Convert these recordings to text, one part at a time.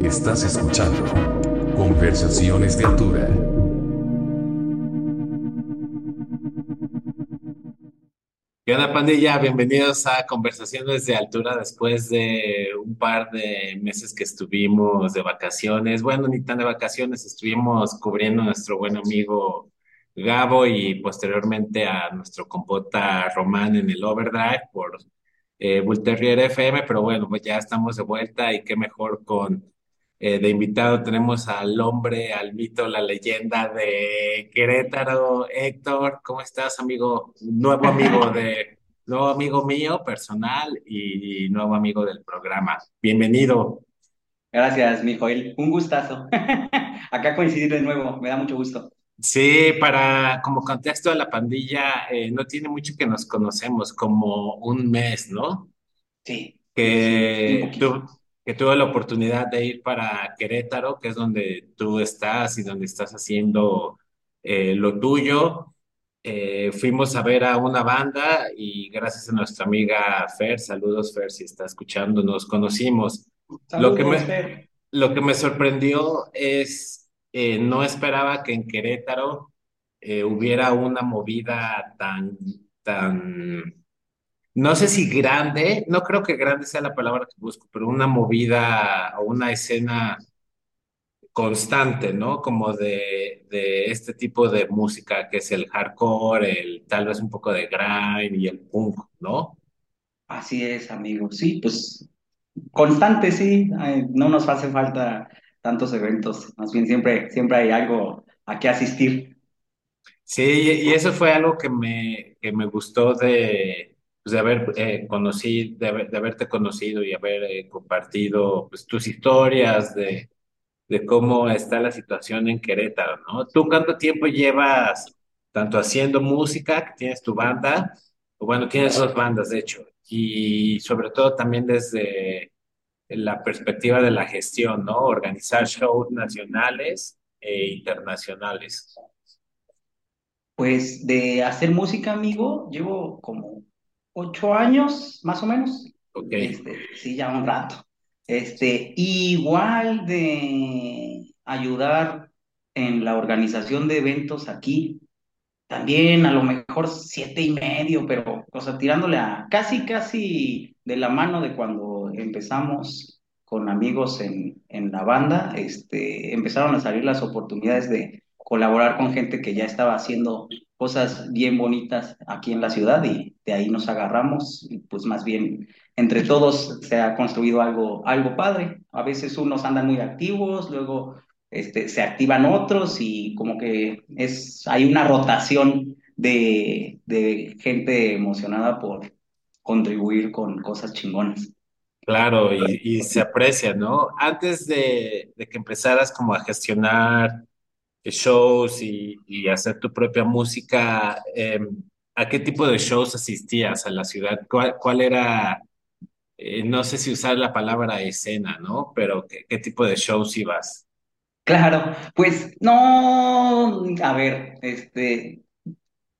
Estás escuchando Conversaciones de Altura. ¿Qué onda, pandilla? Bienvenidos a Conversaciones de Altura después de un par de meses que estuvimos de vacaciones. Bueno, ni tan de vacaciones, estuvimos cubriendo a nuestro buen amigo Gabo y posteriormente a nuestro compota Román en el Overdrive por eh, Bull Terrier FM, pero bueno, pues ya estamos de vuelta y qué mejor con eh, de invitado tenemos al hombre, al mito, la leyenda de Querétaro, Héctor. ¿Cómo estás, amigo? Nuevo amigo de, nuevo amigo mío personal y nuevo amigo del programa. Bienvenido. Gracias, mi Joel. Un gustazo. Acá coincidir de nuevo, me da mucho gusto. Sí, para como contexto de la pandilla, eh, no tiene mucho que nos conocemos, como un mes, ¿no? Sí, Que tú, que tuve la oportunidad de ir para Querétaro, que es donde tú estás y donde estás haciendo eh, lo tuyo. Eh, fuimos a ver a una banda y gracias a nuestra amiga Fer, saludos Fer, si está escuchando, nos conocimos. Lo que Saludos, me, Fer. lo que me sorprendió es, eh, no esperaba que en Querétaro eh, hubiera una movida tan, tan, no sé si grande, no creo que grande sea la palabra que busco, pero una movida o una escena constante, ¿no? Como de, de este tipo de música que es el hardcore, el tal vez un poco de grind y el punk, ¿no? Así es, amigo. Sí, pues constante, sí. No nos hace falta tantos eventos. Más bien siempre, siempre hay algo a qué asistir. Sí, y eso fue algo que me, que me gustó de, pues, de haber eh, conocido, de, haber- de haberte conocido y haber eh, compartido pues, tus historias de, de cómo está la situación en Querétaro, ¿no? ¿Tú cuánto tiempo llevas tanto haciendo música, que tienes tu banda, o bueno, tienes dos bandas, de hecho, y sobre todo también desde la perspectiva de la gestión, ¿no? Organizar shows nacionales e internacionales. Pues de hacer música, amigo, llevo como ocho años, más o menos. Ok. Este, sí, ya un rato. Este, igual de ayudar en la organización de eventos aquí. También a lo mejor siete y medio, pero, o sea, tirándole a casi, casi de la mano de cuando empezamos con amigos en, en la banda, este, empezaron a salir las oportunidades de colaborar con gente que ya estaba haciendo cosas bien bonitas aquí en la ciudad y de ahí nos agarramos pues más bien entre todos se ha construido algo, algo padre. A veces unos andan muy activos, luego este, se activan otros y como que es, hay una rotación de, de gente emocionada por contribuir con cosas chingonas. Claro, y, y se aprecia, ¿no? Antes de, de que empezaras como a gestionar shows y, y hacer tu propia música, eh, ¿a qué tipo de shows asistías a la ciudad? ¿Cuál, cuál era, eh, no sé si usar la palabra escena, ¿no? Pero ¿qué, qué tipo de shows ibas? Claro, pues no, a ver, este,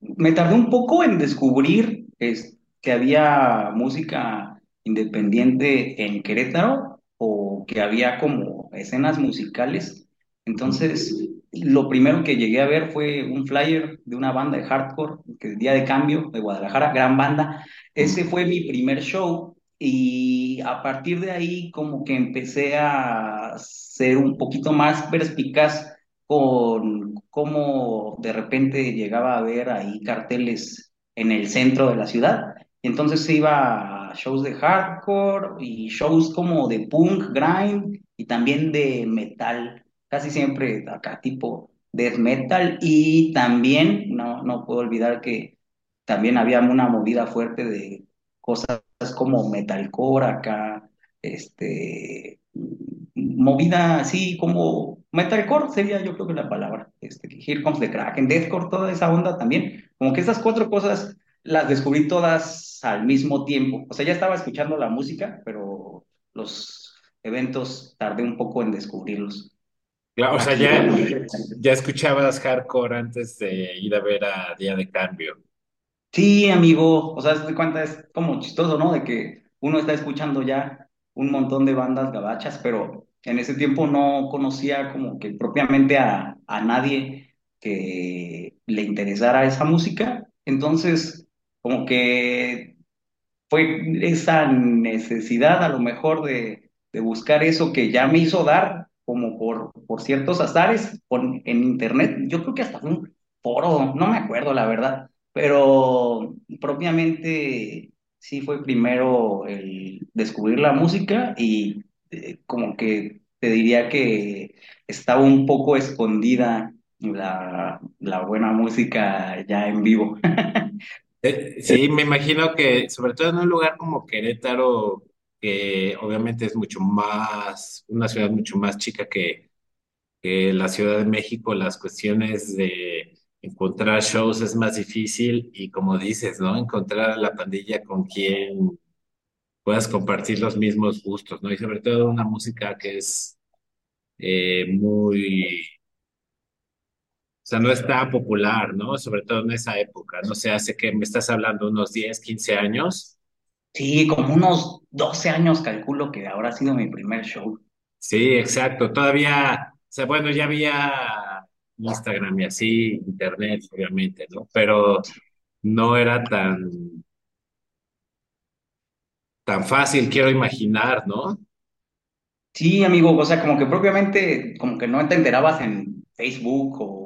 me tardé un poco en descubrir es, que había música independiente en Querétaro o que había como escenas musicales. Entonces, lo primero que llegué a ver fue un flyer de una banda de hardcore, que es Día de Cambio de Guadalajara, gran banda. Ese fue mi primer show y a partir de ahí como que empecé a ser un poquito más perspicaz con cómo de repente llegaba a ver ahí carteles en el centro de la ciudad. Entonces se iba a shows de hardcore y shows como de punk, grind y también de metal, casi siempre acá tipo death metal. Y también, no, no puedo olvidar que también había una movida fuerte de cosas como metalcore acá, este, movida así como metalcore sería yo creo que la palabra, este, Here Comes the Kraken, deathcore, toda esa onda también, como que esas cuatro cosas las descubrí todas al mismo tiempo, o sea, ya estaba escuchando la música, pero los eventos tardé un poco en descubrirlos. Claro, o sea, ya, ya escuchabas hardcore antes de ir a ver a Día de Cambio. sí, amigo, o sea, de cuenta es como chistoso, ¿no? De que uno está escuchando ya un montón de bandas gabachas, pero en ese tiempo no conocía como que propiamente a, a nadie que le interesara esa música. Entonces, como que fue esa necesidad a lo mejor de, de buscar eso que ya me hizo dar como por, por ciertos azares por- en internet. Yo creo que hasta fue un foro, no me acuerdo la verdad, pero propiamente sí fue primero el descubrir la música y eh, como que te diría que estaba un poco escondida la, la buena música ya en vivo. Eh, sí, me imagino que sobre todo en un lugar como Querétaro, que obviamente es mucho más, una ciudad mucho más chica que, la Ciudad de México, las cuestiones de encontrar shows es más difícil y como dices, ¿no? Encontrar a la pandilla con quien puedas compartir los mismos gustos, ¿no? Y sobre todo una música que es eh, muy, sea, no es tan popular, ¿no? Sobre todo en esa época, no sé, hace que me estás hablando unos 10, 15 años. Sí, como unos 12 años calculo que ahora ha sido mi primer show. Sí, exacto. Todavía, o sea, bueno, ya había Instagram y así, internet, obviamente, ¿no? Pero no era tan, tan fácil, quiero imaginar, ¿no? Sí, amigo, o sea, como que propiamente, como que no te enterabas en Facebook o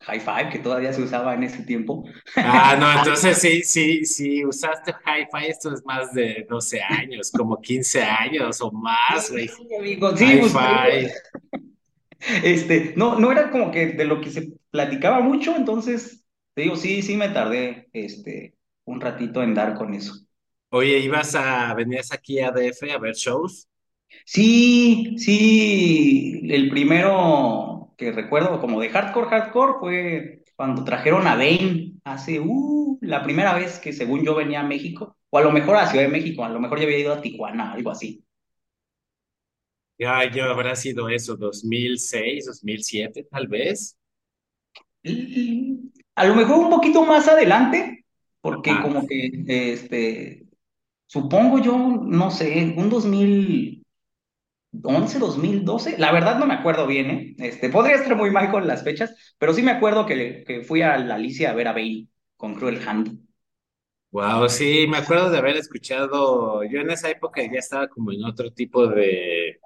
High Five, que todavía se usaba en ese tiempo. Ah, no, entonces sí, sí, sí, usaste Hi-Fi, esto es más de 12 años, como 15 años o más, güey. Sí, amigo, sí, pues, Hi-Fi. este, no, no era como que de lo que se platicaba mucho, entonces, te digo, sí, sí me tardé, este, un ratito en dar con eso. Oye, ¿ibas a, venías aquí a DF a ver shows? Sí, sí, el primero que recuerdo como de hardcore, hardcore fue cuando trajeron a Bane hace, uh, la primera vez que según yo venía a México, o a lo mejor a Ciudad de México, a lo mejor ya había ido a Tijuana, algo así. Ya, yo habrá sido eso, 2006, 2007, tal vez. Y A lo mejor un poquito más adelante, porque Ah, como que, este, supongo yo, no sé, un dos dos mil once dos mil doce la verdad no me acuerdo bien, ¿eh? Este, podría estar muy mal con las fechas, pero sí me acuerdo que, que fui a la Alicia a ver a Bane con Cruel Hand. wow, sí, me acuerdo de haber escuchado, yo en esa época ya estaba como en otro tipo de,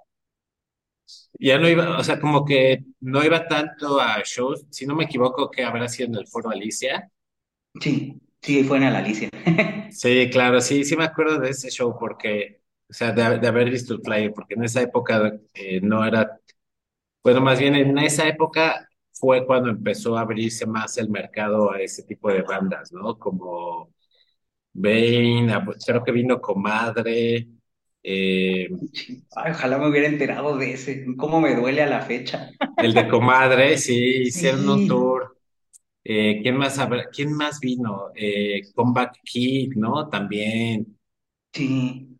ya no iba, o sea, como que no iba tanto a shows, si no me equivoco, que habrá sido en el Foro Alicia. Sí, sí, fue en la Alicia. Sí, claro, sí, sí me acuerdo de ese show porque, o sea, de, de haber visto el flyer, porque en esa época eh, no era, bueno, más bien en esa época fue cuando empezó a abrirse más el mercado a ese tipo de bandas, ¿no? Como Bane, pues, creo que vino Comadre, eh, Ay, ojalá me hubiera enterado de ese, cómo me duele a la fecha. el de Comadre, sí, hicieron un Sí, tour. Eh, ¿quién más habrá- quién más vino? Eh, Comeback Kid, ¿no? También. sí,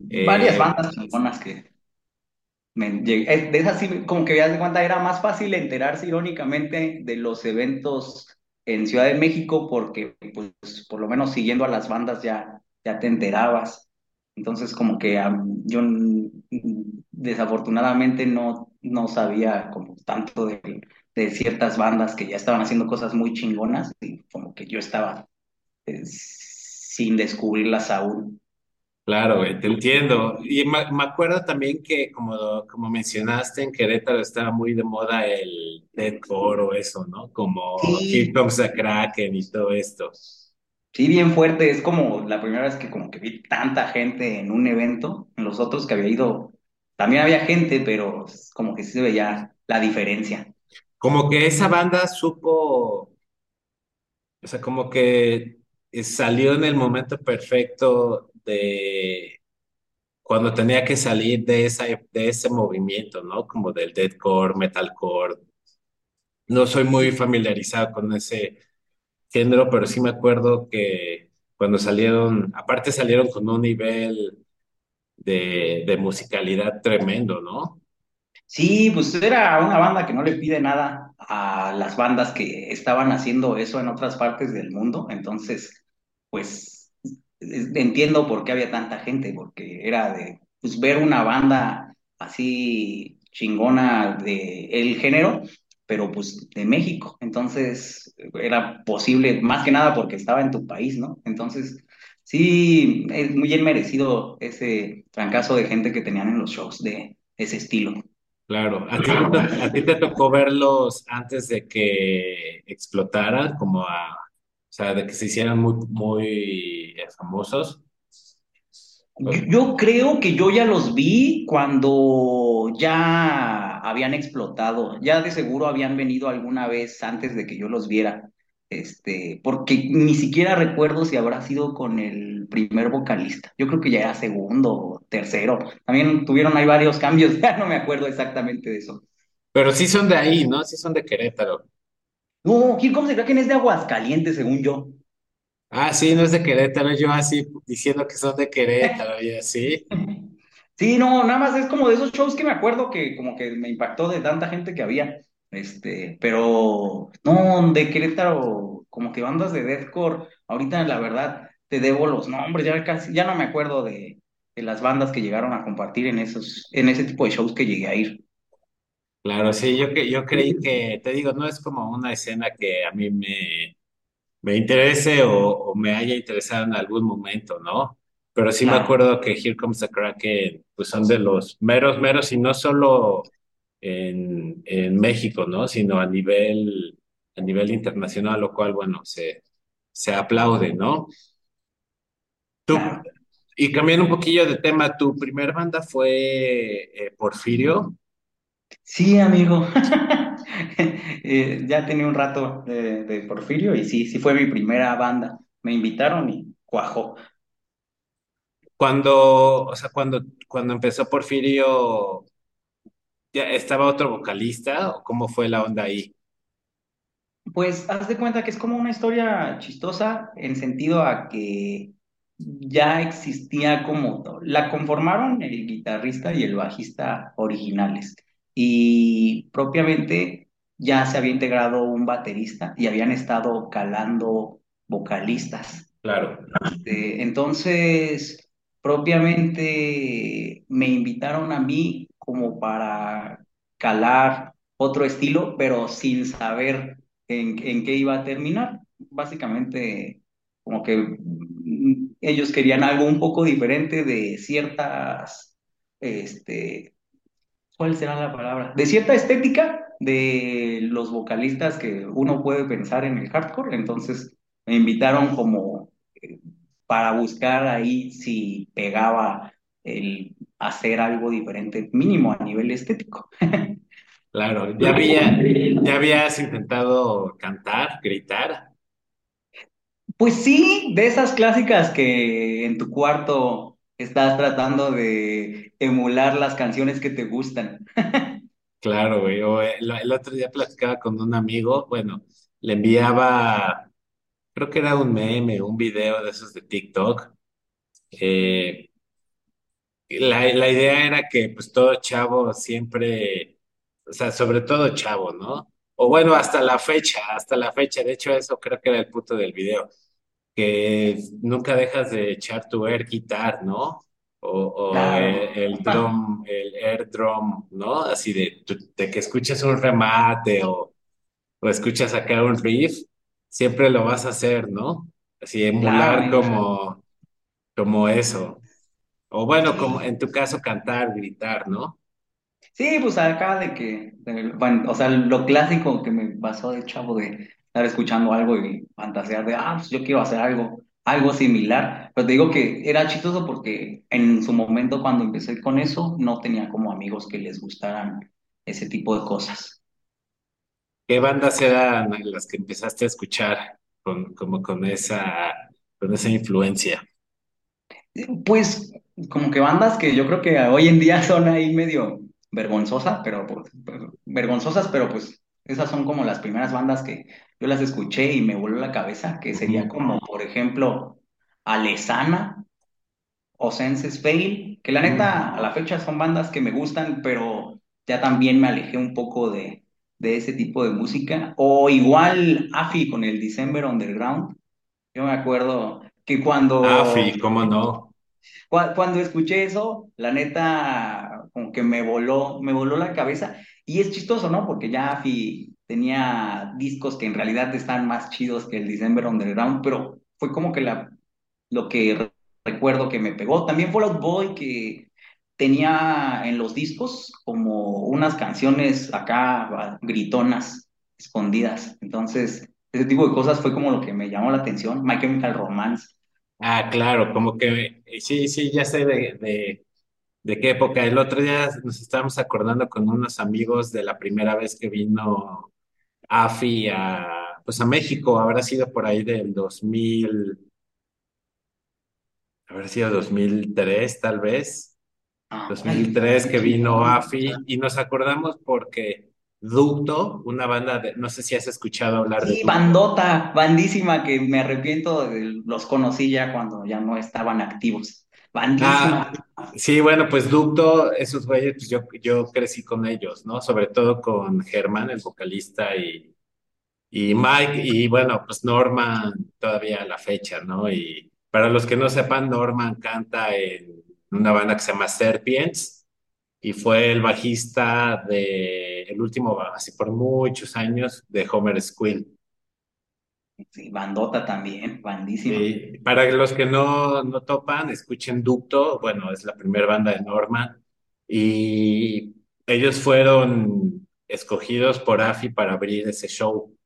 varias Eh, bandas chingonas que me lleg- eh, De esas sí, como que ya de cuenta, era más fácil enterarse irónicamente de los eventos en Ciudad de México porque, pues, por lo menos siguiendo a las bandas ya, ya te enterabas. Entonces, como que am, yo desafortunadamente no, no sabía como tanto de, de ciertas bandas que ya estaban haciendo cosas muy chingonas y como que yo estaba eh, sin descubrirlas aún. Claro, güey, te entiendo. Y me, me acuerdo también que, como, como mencionaste, en Querétaro estaba muy de moda el deathcore o eso, ¿no? Como Sí, Comes the Kraken y todo esto. Sí, bien fuerte. Es como la primera vez que como que vi tanta gente en un evento. En los otros que había ido, también había gente, pero como que sí se veía la diferencia. Como que esa banda supo, o sea, como que salió en el momento perfecto de cuando tenía que salir de esa, de ese movimiento, ¿no? Como del deathcore, metalcore. No soy muy familiarizado con ese género, pero sí me acuerdo que cuando salieron, aparte salieron con un nivel de, de musicalidad tremendo, ¿no? Sí, pues era una banda que no le pide nada a las bandas que estaban haciendo eso en otras partes del mundo. Entonces, pues es- entiendo por qué había tanta gente, porque era de pues, ver una banda así chingona de el género, pero pues de México. Entonces era posible, más que nada porque estaba en tu país, ¿no? Entonces sí, es muy bien merecido ese trancazo de gente que tenían en los shows de ese estilo. Claro, ¿a ti, a ti te tocó verlos antes de que explotaran, como a, sea, de que se hicieran muy, muy eh, famosos? Yo creo que yo ya los vi cuando ya habían explotado, ya de seguro habían venido alguna vez antes de que yo los viera, este, porque ni siquiera recuerdo si habrá sido con el primer vocalista, yo creo que ya era segundo o tercero, también tuvieron ahí varios cambios, ya no me acuerdo exactamente de eso. Pero sí son de ahí, ¿no? Sí son de Querétaro. No, Kirk se cree que es de Aguascalientes, según yo. Ah, sí, no es de Querétaro, yo así diciendo que son de Querétaro y así. Sí, no, nada más es como de esos shows que me acuerdo que como que me impactó de tanta gente que había. Este, pero no, de Querétaro, como que bandas de deathcore, ahorita la verdad te debo los nombres, ya casi, ya no me acuerdo de, de las bandas que llegaron a compartir en esos, en ese tipo de shows que llegué a ir. Claro, sí, yo, que- yo creí que, te digo, no es como una escena que a mí me, me interese o, o me haya interesado en algún momento, ¿no? Pero sí me Claro, acuerdo que Here Comes the Kraken, pues son de los meros, meros, y no solo en, en México, ¿no? Sino a nivel, a nivel internacional, lo cual, bueno, se, se aplaude, ¿no? Tú, claro. y cambiando un poquillo de tema, ¿tu primer banda fue eh, Porfirio? Sí, amigo. Eh, ya tenía un rato de, de Porfirio y sí, sí fue mi primera banda. Me invitaron y cuajó. Cuando, o sea, cuando, cuando empezó Porfirio, ¿ya estaba otro vocalista o cómo fue la onda ahí? Pues haz de cuenta que es como una historia chistosa en sentido a que ya existía como la conformaron el guitarrista y el bajista originales y propiamente ya se había integrado un baterista y habían estado calando vocalistas. Claro. Eh, entonces, propiamente me invitaron a mí como para calar otro estilo, pero sin saber en, en qué iba a terminar. Básicamente, como que mm, ellos querían algo un poco diferente de ciertas, este, ¿cuál será la palabra? De cierta estética de los vocalistas que uno puede pensar en el hardcore. Entonces, me invitaron como eh, para buscar ahí si pegaba el hacer algo diferente, mínimo a nivel estético. Claro, ya había, ya habías intentado cantar, gritar. Pues sí, de esas clásicas que en tu cuarto estás tratando de emular las canciones que te gustan. Claro, güey. Eh, el otro día platicaba con un amigo, bueno, le enviaba, creo que era un meme, un video de esos de TikTok. Eh, la, la idea era que pues todo chavo siempre, o sea, sobre todo chavo, ¿no? O bueno, hasta la fecha, hasta la fecha. De hecho, eso creo que era el punto del video. Que nunca dejas de echar tu air guitar, ¿no? O, o el, Claro. el drum, el air drum, ¿no? Así de, que escuches un remate o, o escuchas acá un riff, siempre lo vas a hacer, ¿no? Así emular como, como eso. O bueno, como en tu caso cantar, gritar, ¿no? Sí, pues acá de que, de- bueno, o sea, lo clásico que me pasó de chavo de estar escuchando algo y fantasear de, ah, pues yo quiero hacer algo, algo similar. Pero te digo que era chistoso porque en su momento cuando empecé con eso, no tenía como amigos que les gustaran ese tipo de cosas. ¿Qué bandas eran las que empezaste a escuchar con, como con esa, con esa influencia? Pues como que bandas que yo creo que hoy en día son ahí medio vergonzosas, pero pues, vergonzosas, pero pues esas son como las primeras bandas que yo las escuché y me voló la cabeza, que sería como, por ejemplo, Alesana o Senses Fail, que la neta a la fecha son bandas que me gustan, pero ya también me alejé un poco de, de ese tipo de música. O igual Afi con el December Underground. Yo me acuerdo que cuando Afi, ¿cómo no? Cuando escuché eso, la neta, como que me voló, me voló la cabeza. Y es chistoso, ¿no? Porque ya Afi tenía discos que en realidad están más chidos que el December Underground, pero fue como que la, lo que recuerdo que me pegó. También Fall Out Boy, que tenía en los discos como unas canciones acá gritonas, escondidas. Entonces, ese tipo de cosas fue como lo que me llamó la atención. My Chemical Romance. Ah, claro, como que sí, sí, ya sé de, de qué época. El otro día nos estábamos acordando con unos amigos de la primera vez que vino AFI a, pues a México, habrá sido por ahí del 2000, habrá sido 2003 tal vez, Ah, ay, 2003 qué que vino. AFI y nos acordamos porque Ducto, una banda de, no sé si has escuchado hablar de Sí, Ducto. bandota, bandísima, que me arrepiento de los conocí ya cuando ya no estaban activos. Ah, sí, bueno, pues Ducto, esos güeyes, pues yo, yo crecí con ellos, ¿no? Sobre todo con Germán, el vocalista, y, y Mike, y bueno, pues Norman todavía a la fecha, ¿no? Y para los que no sepan, Norman canta en una banda que se llama Serpients, y fue el bajista de el último, así por muchos años, de Homer Squill. Sí, bandota también, bandísima. Sí, para los que no, no topan, escuchen Ducto, bueno, es la primera banda de Norman, y ellos fueron escogidos por AFI para abrir ese show.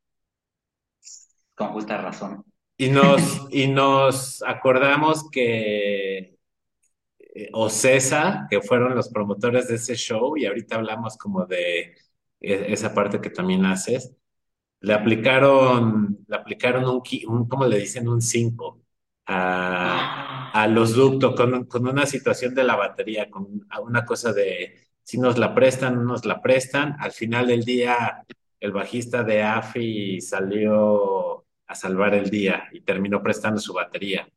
Con justa razón. Y nos, y nos acordamos que eh, Ocesa, que fueron los promotores de ese show, y ahorita hablamos como de e- esa parte que también haces, le aplicaron, le aplicaron un, un ¿cómo le dicen? Un 5 a, a los ductos con, con una situación de la batería, con una cosa de si nos la prestan, no nos la prestan. Al final del día, el bajista de AFI salió a salvar el día y terminó prestando su batería.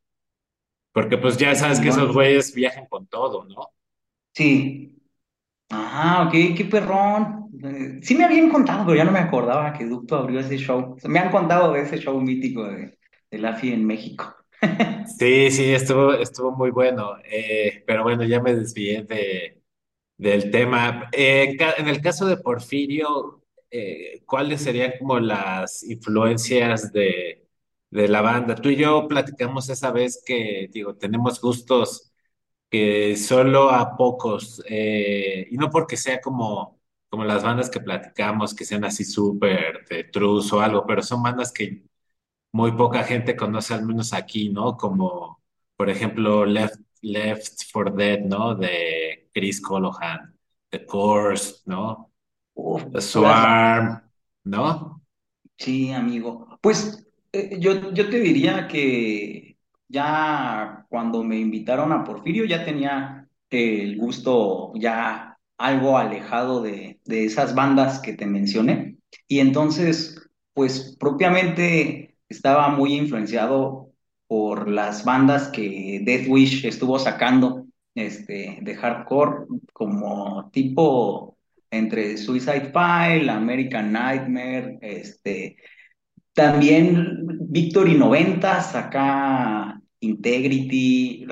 Porque pues ya sabes que esos güeyes viajan con todo, ¿no? Sí. Ah, ok, qué perrón. Eh, sí me habían contado, pero ya no me acordaba que Ducto abrió ese show. Me han contado de ese show mítico de, de Laffy en México. Sí, sí, estuvo, estuvo muy bueno. Eh, pero bueno, ya me desvié de, del tema. Eh, en el caso de Porfirio, ¿cuáles serían como las influencias de, de la banda? Tú y yo platicamos esa vez que, digo, tenemos gustos que solo a pocos, eh, y no porque sea como, como las bandas que platicamos, que sean así súper de truz o algo, pero son bandas que muy poca gente conoce, al menos aquí, ¿no? Como, por ejemplo, Left, Left for Dead, ¿no? De Chris Colohan, The Course, ¿no? Uf, Swarm, ¿no? Sí, amigo. Pues eh, yo, yo te diría que ya cuando me invitaron a Porfirio ya tenía eh, el gusto ya algo alejado de, de esas bandas que te mencioné. Y entonces, pues propiamente estaba muy influenciado por las bandas que Death Wish estuvo sacando este, de hardcore, como tipo entre Suicide File, American Nightmare, este, también Victory 90, acá Integrity,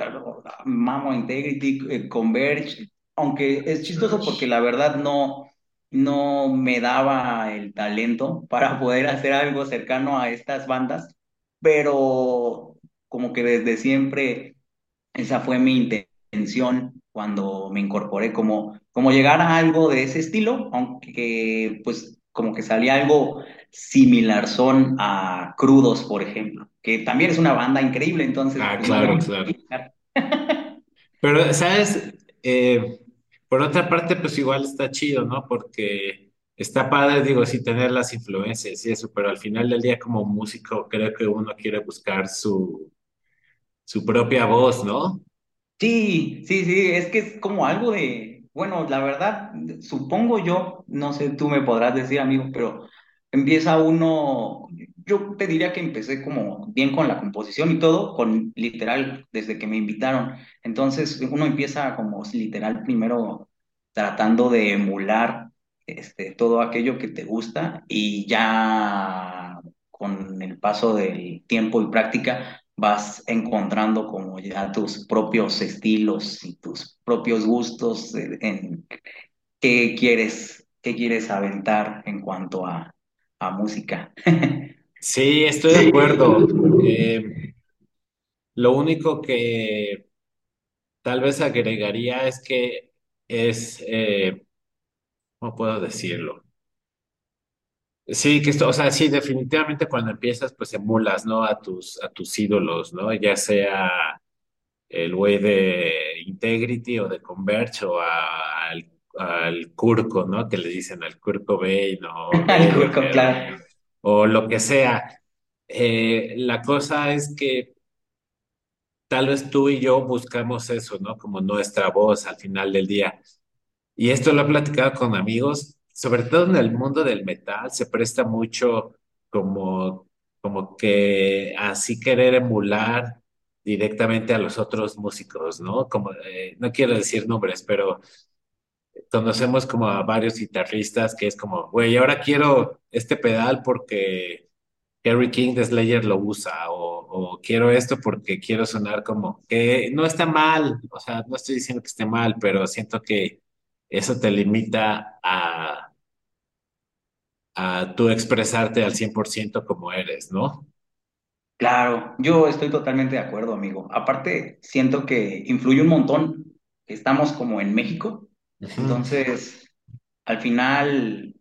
Mamo Integrity, eh, Converge, aunque es chistoso porque la verdad no, no me daba el talento para poder hacer algo cercano a estas bandas, pero como que desde siempre esa fue mi intención cuando me incorporé, como, como llegar a algo de ese estilo, aunque pues como que salía algo similar son a Crudos, por ejemplo, que también es una banda increíble, entonces Ah, pues claro, claro. Pero, ¿sabes? Eh, por otra parte, pues igual está chido, ¿no? Porque está padre, digo, sí, tener las influencias y eso, pero al final del día como músico creo que uno quiere buscar su, su propia voz, ¿no? Sí, sí, sí, es que es como algo de, bueno, la verdad, supongo yo, no sé, tú me podrás decir, amigo, pero empieza uno, yo te diría que empecé como bien con la composición y todo, con literal, desde que me invitaron. Entonces, uno empieza como literal primero tratando de emular este, todo aquello que te gusta y ya con el paso del tiempo y práctica vas encontrando como ya tus propios estilos y tus propios gustos en, qué quieres, qué quieres aventar en cuanto a, a música. Sí, estoy de acuerdo. Eh, lo único que tal vez agregaría es que es, eh, ¿cómo puedo decirlo? Sí, que esto, o sea, sí, definitivamente cuando empiezas, pues emulas, ¿no? A tus, a tus ídolos, ¿no? Ya sea el güey de Integrity o de Converge o a- al, al Kurko, ¿no? Que le dicen al Kurt Cobain o Algo, Radiohead claro. O lo que sea. Eh, la cosa es que tal vez tú y yo buscamos eso, ¿no? Como nuestra voz al final del día. Y esto lo he platicado con amigos, sobre todo en el mundo del metal, se presta mucho como, como que así querer emular directamente a los otros músicos, ¿no? Como, eh, no quiero decir nombres, pero conocemos como a varios guitarristas que es como, güey, ahora quiero este pedal porque Kerry King de Slayer lo usa, o, o quiero esto porque quiero sonar como que no está mal, o sea, no estoy diciendo que esté mal, pero siento que eso te limita a, a tú expresarte al 100% como eres, ¿no? Claro, yo estoy totalmente de acuerdo, amigo. Aparte, siento que influye un montón estamos como en México. Entonces al final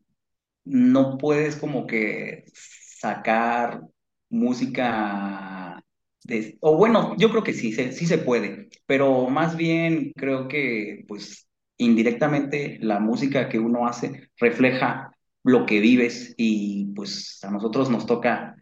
no puedes como que sacar música de, o bueno, yo creo que sí, se- sí se puede, pero más bien creo que pues indirectamente la música que uno hace refleja lo que vives y pues a nosotros nos toca,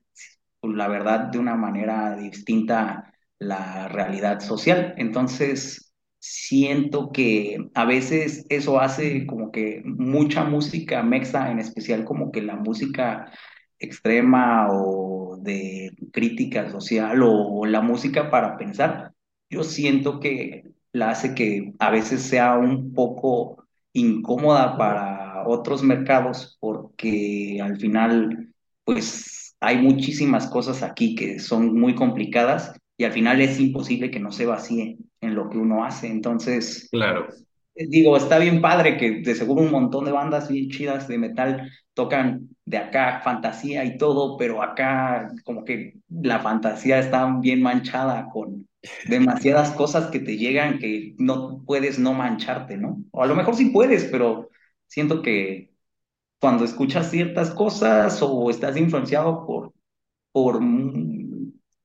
pues, la verdad, de una manera distinta la realidad social. Entonces, siento que a veces eso hace como que mucha música mexa, en especial como que la música extrema o de crítica social o, la música para pensar, yo siento que la hace que a veces sea un poco incómoda para otros mercados porque al final, pues hay muchísimas cosas aquí que son muy complicadas y al final es imposible que no se vacíe en lo que uno hace. Entonces, Claro. eh, Digo, está bien padre que de seguro un montón de bandas bien chidas de metal tocan de acá fantasía y todo, pero acá como que la fantasía está bien manchada con demasiadas cosas que te llegan que no puedes no mancharte, ¿no? O a lo mejor sí puedes, pero siento que cuando escuchas ciertas cosas o estás influenciado por por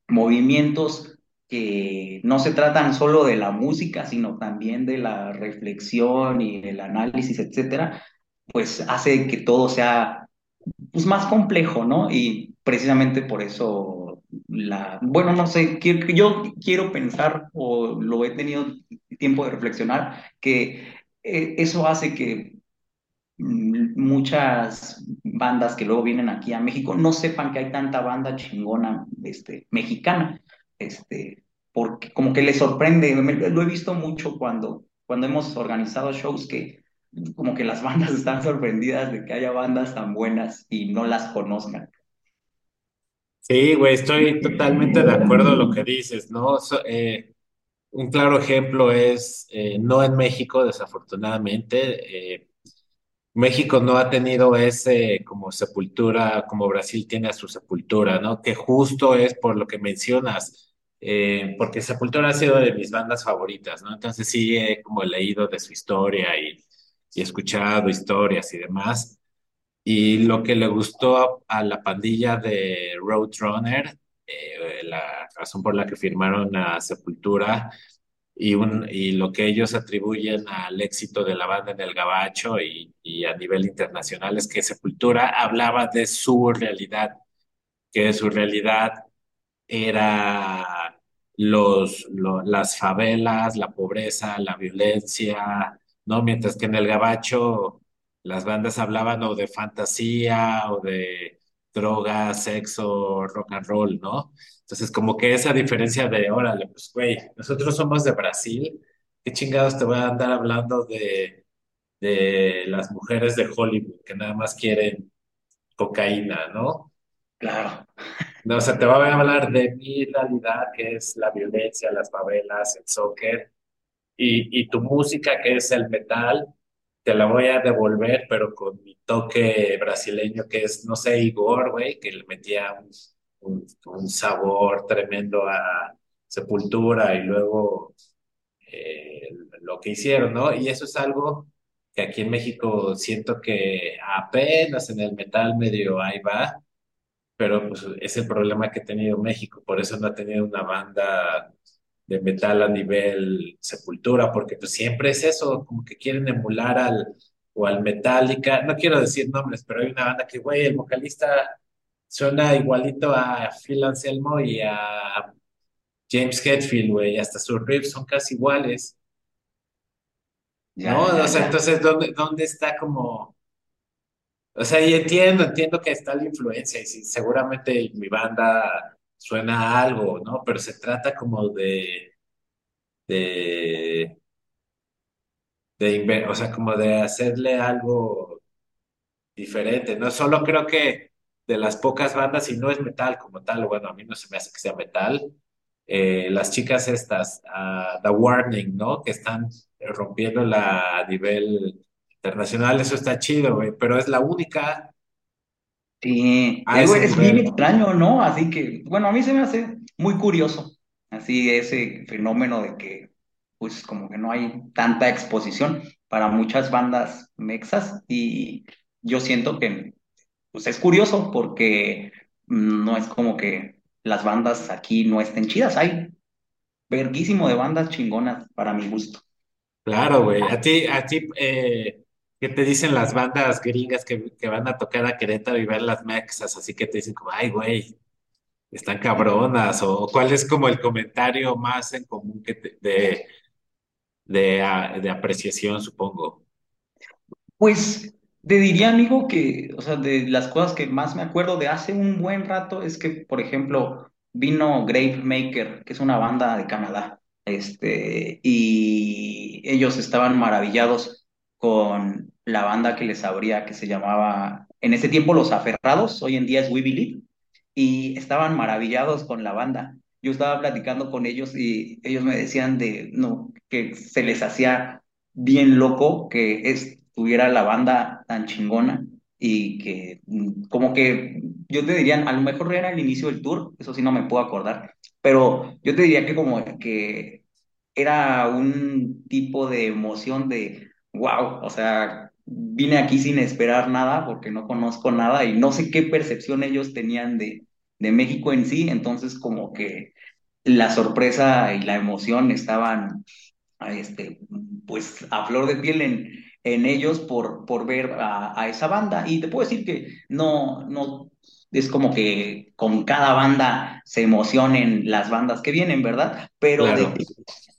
movimientos que no se tratan solo de la música, sino también de la reflexión y el análisis, etcétera, pues hace que todo sea pues, más complejo, ¿no? Y precisamente por eso la, bueno, no sé, yo quiero pensar o lo he tenido tiempo de reflexionar, que eh, eso hace que muchas bandas que luego vienen aquí a México no sepan que hay tanta banda chingona este, mexicana, este, porque como que les sorprende, me- lo he visto mucho cuando, cuando hemos organizado shows que como que las bandas están sorprendidas de que haya bandas tan buenas y no las conozcan. Sí, güey, estoy totalmente de acuerdo en lo que dices, ¿no? So- eh, un claro ejemplo es, eh, no en México, desafortunadamente, eh, México no ha tenido ese como sepultura, como Brasil tiene a su sepultura, ¿no? Que justo es por lo que mencionas, eh, porque Sepultura ha sido de mis bandas favoritas, ¿no? Entonces sí he como leído de su historia y, y escuchado historias y demás. Y lo que le gustó a, a la pandilla de Roadrunner, eh, la razón por la que firmaron a Sepultura y, un, y lo que ellos atribuyen al éxito de la banda en el Gabacho y, y a nivel internacional es que Sepultura hablaba de su realidad, que su realidad era los, lo- las favelas, la pobreza, la violencia, ¿no? Mientras que en el Gabacho las bandas hablaban o de fantasía o de drogas, sexo, rock and roll, ¿no? Entonces, como que esa diferencia de, órale, pues, güey, nosotros somos de Brasil, ¿qué chingados te voy a andar hablando de, de las mujeres de Hollywood que nada más quieren cocaína, ¿no? Claro. No, o sea, te voy a hablar de mi realidad, que es la violencia, las favelas, el soccer, y, y tu música, que es el metal, te la voy a devolver, pero con mi toque brasileño, que es, no sé, Igor, güey, que le metía un, un, sabor tremendo a Sepultura y luego eh, lo que hicieron, ¿no? Y eso es algo que aquí en México siento que apenas en el metal medio ahí va, pero pues es el problema que ha tenido México, por eso no ha tenido una banda de metal a nivel Sepultura, porque pues siempre es eso, como que quieren emular al o al Metallica, no quiero decir nombres, pero hay una banda que, güey, el vocalista suena igualito a Phil Anselmo y a James Hetfield, güey, hasta sus riffs son casi iguales, ¿no? Ya, O sea, ya. entonces, ¿dónde, dónde está como... O sea, y entiendo, entiendo que está la influencia y seguramente mi banda suena a algo, ¿no? Pero se trata como de, de, de, o sea, como de hacerle algo diferente, ¿no? Solo creo que de las pocas bandas, y no es metal como tal, bueno, a mí no se me hace que sea metal, eh, las chicas estas, ah, The Warning, ¿no? Que están rompiéndola a nivel internacional, eso está chido, güey, pero es la única Sí, algo ese es bien extraño, ¿no? Así que, bueno, a mí se me hace muy curioso, así ese fenómeno de que, pues, como que no hay tanta exposición para muchas bandas mexas y yo siento que, pues, es curioso porque no es como que las bandas aquí no estén chidas, hay verguísimo de bandas chingonas para mi gusto. Claro, güey. A ti, a ti, eh, ¿qué te dicen las bandas gringas que, que van a tocar a Querétaro y ver las mexas? Así que te dicen como, ay, güey, están cabronas, o cuál es como el comentario más en común que te- de, de, de apreciación, supongo. Pues te diría, amigo, que, o sea, de las cosas que más me acuerdo de hace un buen rato es que, por ejemplo, vino Gravemaker, que es una banda de Canadá, este, y ellos estaban maravillados con la banda que les abría, que se llamaba, en ese tiempo Los Aferrados, hoy en día es We y estaban maravillados con la banda. Yo estaba platicando con ellos y ellos me decían de, no, que se les hacía bien loco que estuviera la banda tan chingona y que como que yo te diría, a lo mejor era el inicio del tour, eso sí no me puedo acordar, pero yo te diría que como que era un tipo de emoción de, wow, o sea, vine aquí sin esperar nada porque no conozco nada y no sé qué percepción ellos tenían de, de México en sí, entonces como que la sorpresa y la emoción estaban este, pues a flor de piel en, en ellos por, por ver a, a esa banda. Y te puedo decir que no, no es como que con cada banda se emocionen las bandas que vienen, ¿verdad? Pero de Claro. que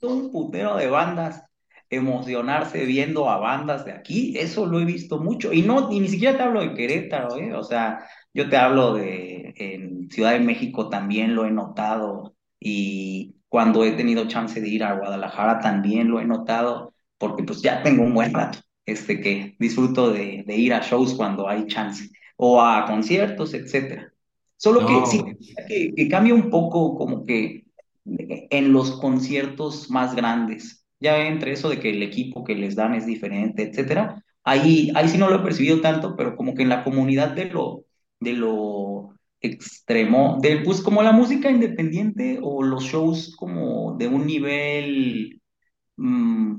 un putero de bandas emocionarse viendo a bandas de aquí, eso lo he visto mucho. Y no, y ni siquiera te hablo de Querétaro, ¿eh? O sea, yo te hablo de en Ciudad de México también lo he notado y cuando he tenido chance de ir a Guadalajara también lo he notado, porque pues ya tengo un buen rato, este que disfruto de, de ir a shows cuando hay chance, o a conciertos, etcétera. Solo que sí, que cambia un poco como que en los conciertos más grandes, ya entre eso de que el equipo que les dan es diferente, etcétera, ahí, ahí sí no lo he percibido tanto, pero como que en la comunidad de lo, de lo extremo, de, pues como la música independiente o los shows como de un nivel, mm,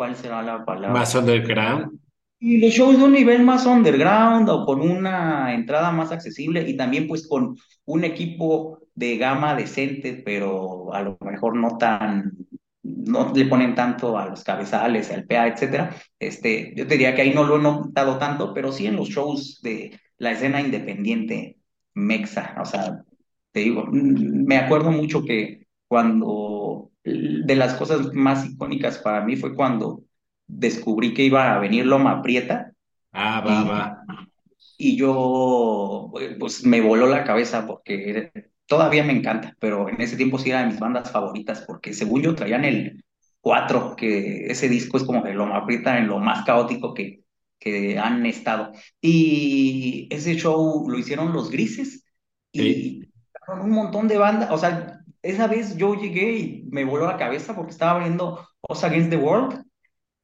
¿cuál será la palabra? más underground. Y los shows de un nivel más underground o con una entrada más accesible y también pues con un equipo de gama decente, pero a lo mejor no tan, no le ponen tanto a los cabezales, al PA, etcétera. Este, yo te diría que ahí no lo he notado tanto, pero sí en los shows de la escena independiente mexa, o sea, te digo, me acuerdo mucho que cuando de las cosas más icónicas para mí fue cuando descubrí que iba a venir Loma Prieta Ah, va, va. y, y yo eh, pues me voló la cabeza porque todavía me encanta, pero en ese tiempo sí era de mis bandas favoritas porque según yo traían el 4 que ese disco es como que Loma Prieta en lo más caótico que, que han estado. Y ese show lo hicieron Los Grises y un montón de bandas, o sea, esa vez yo llegué y me voló la cabeza porque estaba viendo Us Against the World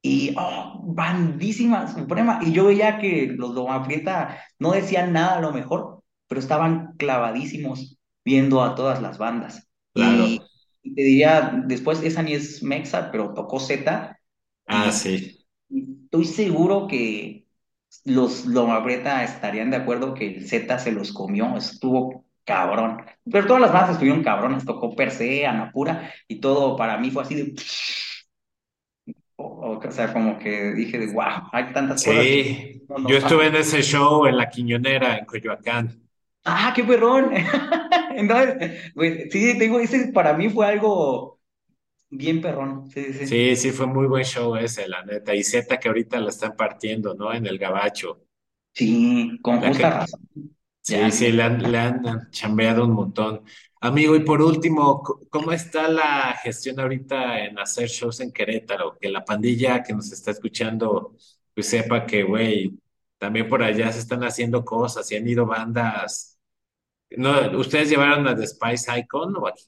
y, oh, bandísima suprema, y yo veía que los Loma Prieta no decían nada a lo mejor, pero estaban clavadísimos viendo a todas las bandas. claro. Y, y te diría, después esa ni es Mexa, pero tocó Z, Ah, sí. estoy seguro que los Loma Prieta estarían de acuerdo que el Z se los comió, estuvo cabrón. Pero todas las bandas estuvieron cabronas, tocó Per se, Anapura, y todo para mí fue así de... O, o sea, como que dije de, wow, hay tantas cosas que Sí, no, yo no estuve saben. en ese show en La Quiñonera, en Coyoacán. Ah, qué perrón. Entonces, pues, sí, te digo, ese para mí fue algo bien perrón. Sí, sí, sí. Sí, sí, fue muy buen show ese, la neta. Y Z que ahorita la están partiendo, ¿no? En el Gabacho. Sí, con La justa que, razón. Sí, sí, le han, le han chambeado un montón. Amigo, y por último, ¿cómo está la gestión ahorita en hacer shows en Querétaro? Que la pandilla que nos está escuchando, pues sepa que, güey, también por allá se están haciendo cosas y han ido bandas. No, ¿ustedes llevaron a The Spice Icon o aquí?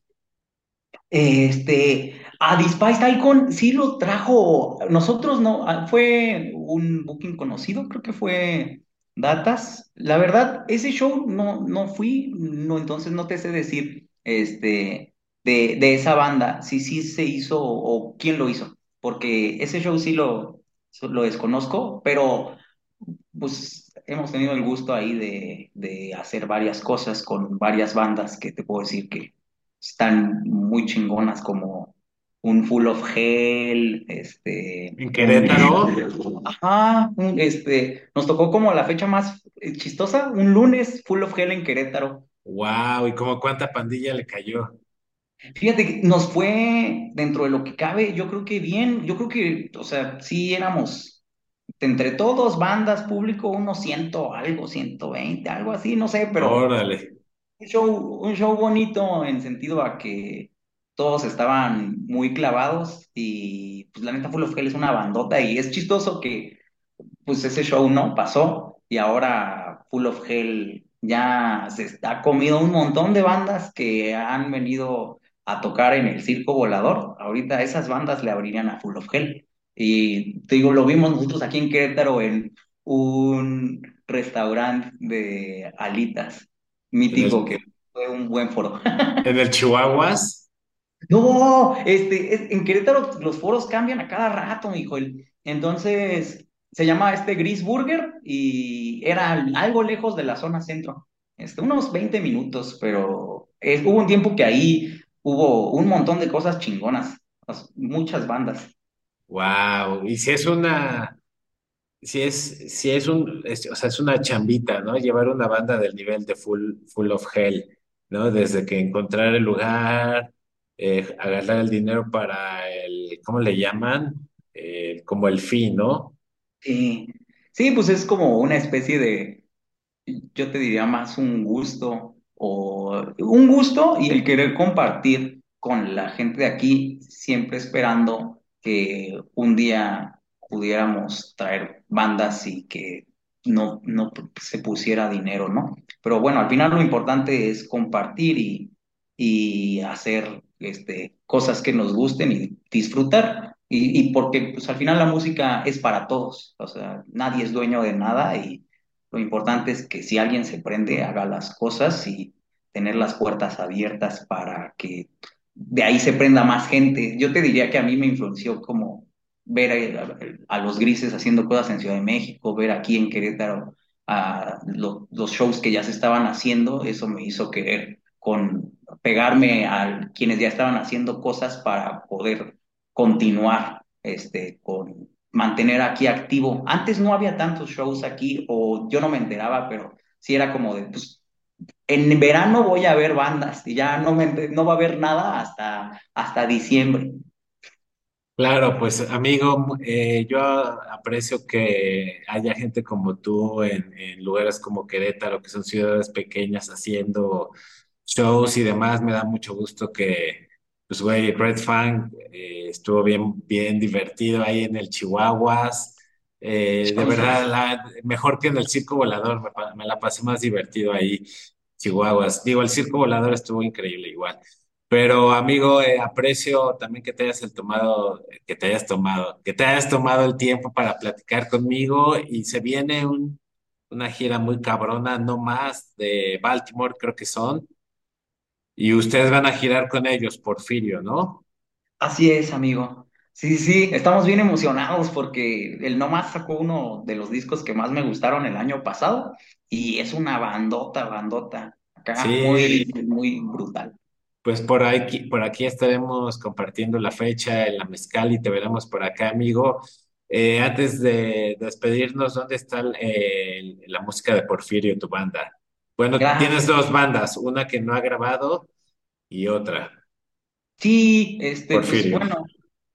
Este, a Despiced Icon sí lo trajo, nosotros no, ah, fue un booking conocido, creo que fue Datas. La verdad, ese show no, no fui, no, entonces no te sé decir, este, de, de esa banda, si sí se hizo o quién lo hizo, porque ese show sí lo, lo desconozco, pero pues hemos tenido el gusto ahí de, de hacer varias cosas con varias bandas que te puedo decir que están muy chingonas como un Full of Hell, este, En un, Querétaro. ajá, un, este, nos tocó como la fecha más eh, chistosa, un lunes Full of Hell en Querétaro. Wow, ¿y como cuánta pandilla le cayó? Fíjate que nos fue dentro de lo que cabe, yo creo que bien, yo creo que, o sea, sí éramos entre todos, bandas, público, unos ciento algo, 120 algo así, no sé, pero Órale. un show, un show bonito en sentido a que todos estaban muy clavados y pues la neta Full of Hell es una bandota y es chistoso que pues ese show no pasó y ahora Full of Hell ya se está comido un montón de bandas que han venido a tocar en el Circo Volador. Ahorita esas bandas le abrirían a Full of Hell. Y te digo, lo vimos nosotros aquí en Querétaro en un restaurante de alitas mítico que el, fue un buen foro. en el Chihuahuas. No, este, es- en Querétaro los foros cambian a cada rato, hijo. Entonces, se llama este Gris Burger y era al- algo lejos de la zona centro. Este, unos 20 minutos, pero hubo un tiempo que ahí hubo un montón de cosas chingonas, muchas bandas. Wow. Y si es una, si es, si es un, o sea, es una chambita, ¿no? Llevar una banda del nivel de Full, Full of Hell, ¿no? Desde que encontrar el lugar, eh, agarrar el dinero para el, ¿cómo le llaman? Eh, como el fee, ¿no? Sí, sí, pues es como una especie de yo te diría más un gusto o un gusto y el querer compartir con la gente de aquí, siempre esperando que un día pudiéramos traer bandas y que no, no se pusiera dinero, ¿no? Pero bueno, al final lo importante es compartir y, y hacer este, cosas que nos gusten y disfrutar. Y, y porque pues al final la música es para todos, o sea, nadie es dueño de nada y lo importante es que si alguien se prende, haga las cosas y tener las puertas abiertas para que de ahí se prenda más gente. Yo te diría que a mí me influenció como ver a, a los grises haciendo cosas en Ciudad de México, ver aquí en Querétaro a lo- los shows que ya se estaban haciendo, eso me hizo querer con pegarme a quienes ya estaban haciendo cosas para poder continuar este, con mantener aquí activo. Antes no había tantos shows aquí, o yo no me enteraba, pero sí era como de, pues, en verano voy a ver bandas y ya no, me, no va a haber nada hasta, hasta diciembre. Claro, pues amigo, eh, yo aprecio que haya gente como tú en, en lugares como Querétaro, que son ciudades pequeñas, haciendo shows y demás. Me da mucho gusto que, pues, güey, Red Fang eh, estuvo bien, bien divertido ahí en el Chihuahuas. Eh, de verdad, la- mejor que en el Circo Volador, me, la pasé más divertido ahí. Chihuahuas. Digo, el circo volador estuvo increíble igual. Pero amigo, eh, aprecio también que te hayas el tomado, que te hayas tomado, que te hayas tomado el tiempo para platicar conmigo y se viene un, una gira muy cabrona, no más, de Baltimore creo que son, y ustedes van a girar con ellos, Porfirio, ¿no? Así es, amigo. Sí, sí, estamos bien emocionados porque el Nomás sacó uno de los discos que más me gustaron el año pasado y es una bandota, bandota. Acá muy, Sí, muy brutal. pues por aquí, por aquí estaremos compartiendo la fecha en la Mezcal y te veremos por acá, amigo. Eh, antes de despedirnos, ¿dónde está la música de Porfirio, tu banda? Bueno, tienes Gracias. dos bandas, una que no ha grabado y otra, Sí, este, pues bueno,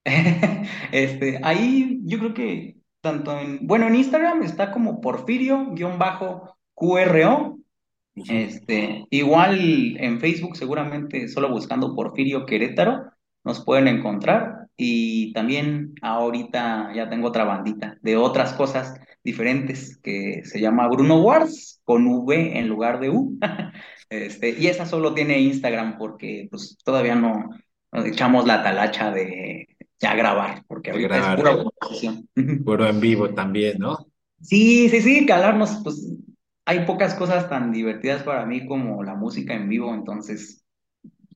este, ahí yo creo que tanto en, bueno, en Instagram está como Porfirio-QRO. Este, igual en Facebook, seguramente solo buscando Porfirio Querétaro, nos pueden encontrar. Y también ahorita ya tengo otra bandita de otras cosas diferentes que se llama Bruno Wars con V en lugar de U. Este, y esa solo tiene Instagram porque pues todavía no nos echamos la talacha de ya grabar, porque De ahorita es grabar, pura composición. puro en vivo también, ¿no? Sí, sí, sí, calarnos, pues hay pocas cosas tan divertidas para mí como la música en vivo, entonces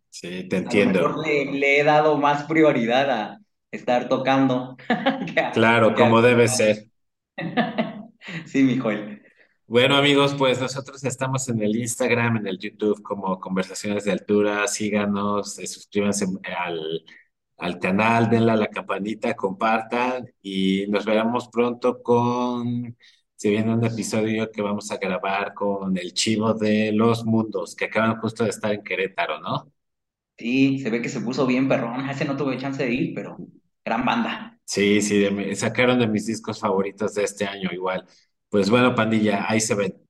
Sí, te a lo mejor entiendo. le, le he dado más prioridad a estar tocando que a, Claro, que a como debe ser. Sí, mi Joel. Bueno, amigos, pues nosotros estamos en el Instagram, en el YouTube como Conversaciones de Altura. Síganos, eh, suscríbanse al, al canal, denle a la campanita, compartan y nos veremos pronto con, se viene un episodio que vamos a grabar con el Chivo de los Mundos, que acaban justo de estar en Querétaro, ¿no? Sí, se ve que se puso bien perrón, ese no tuve chance de ir, pero gran banda. Sí, sí, de sacaron de mis discos favoritos de este año igual. Pues bueno, pandilla, ahí se ven.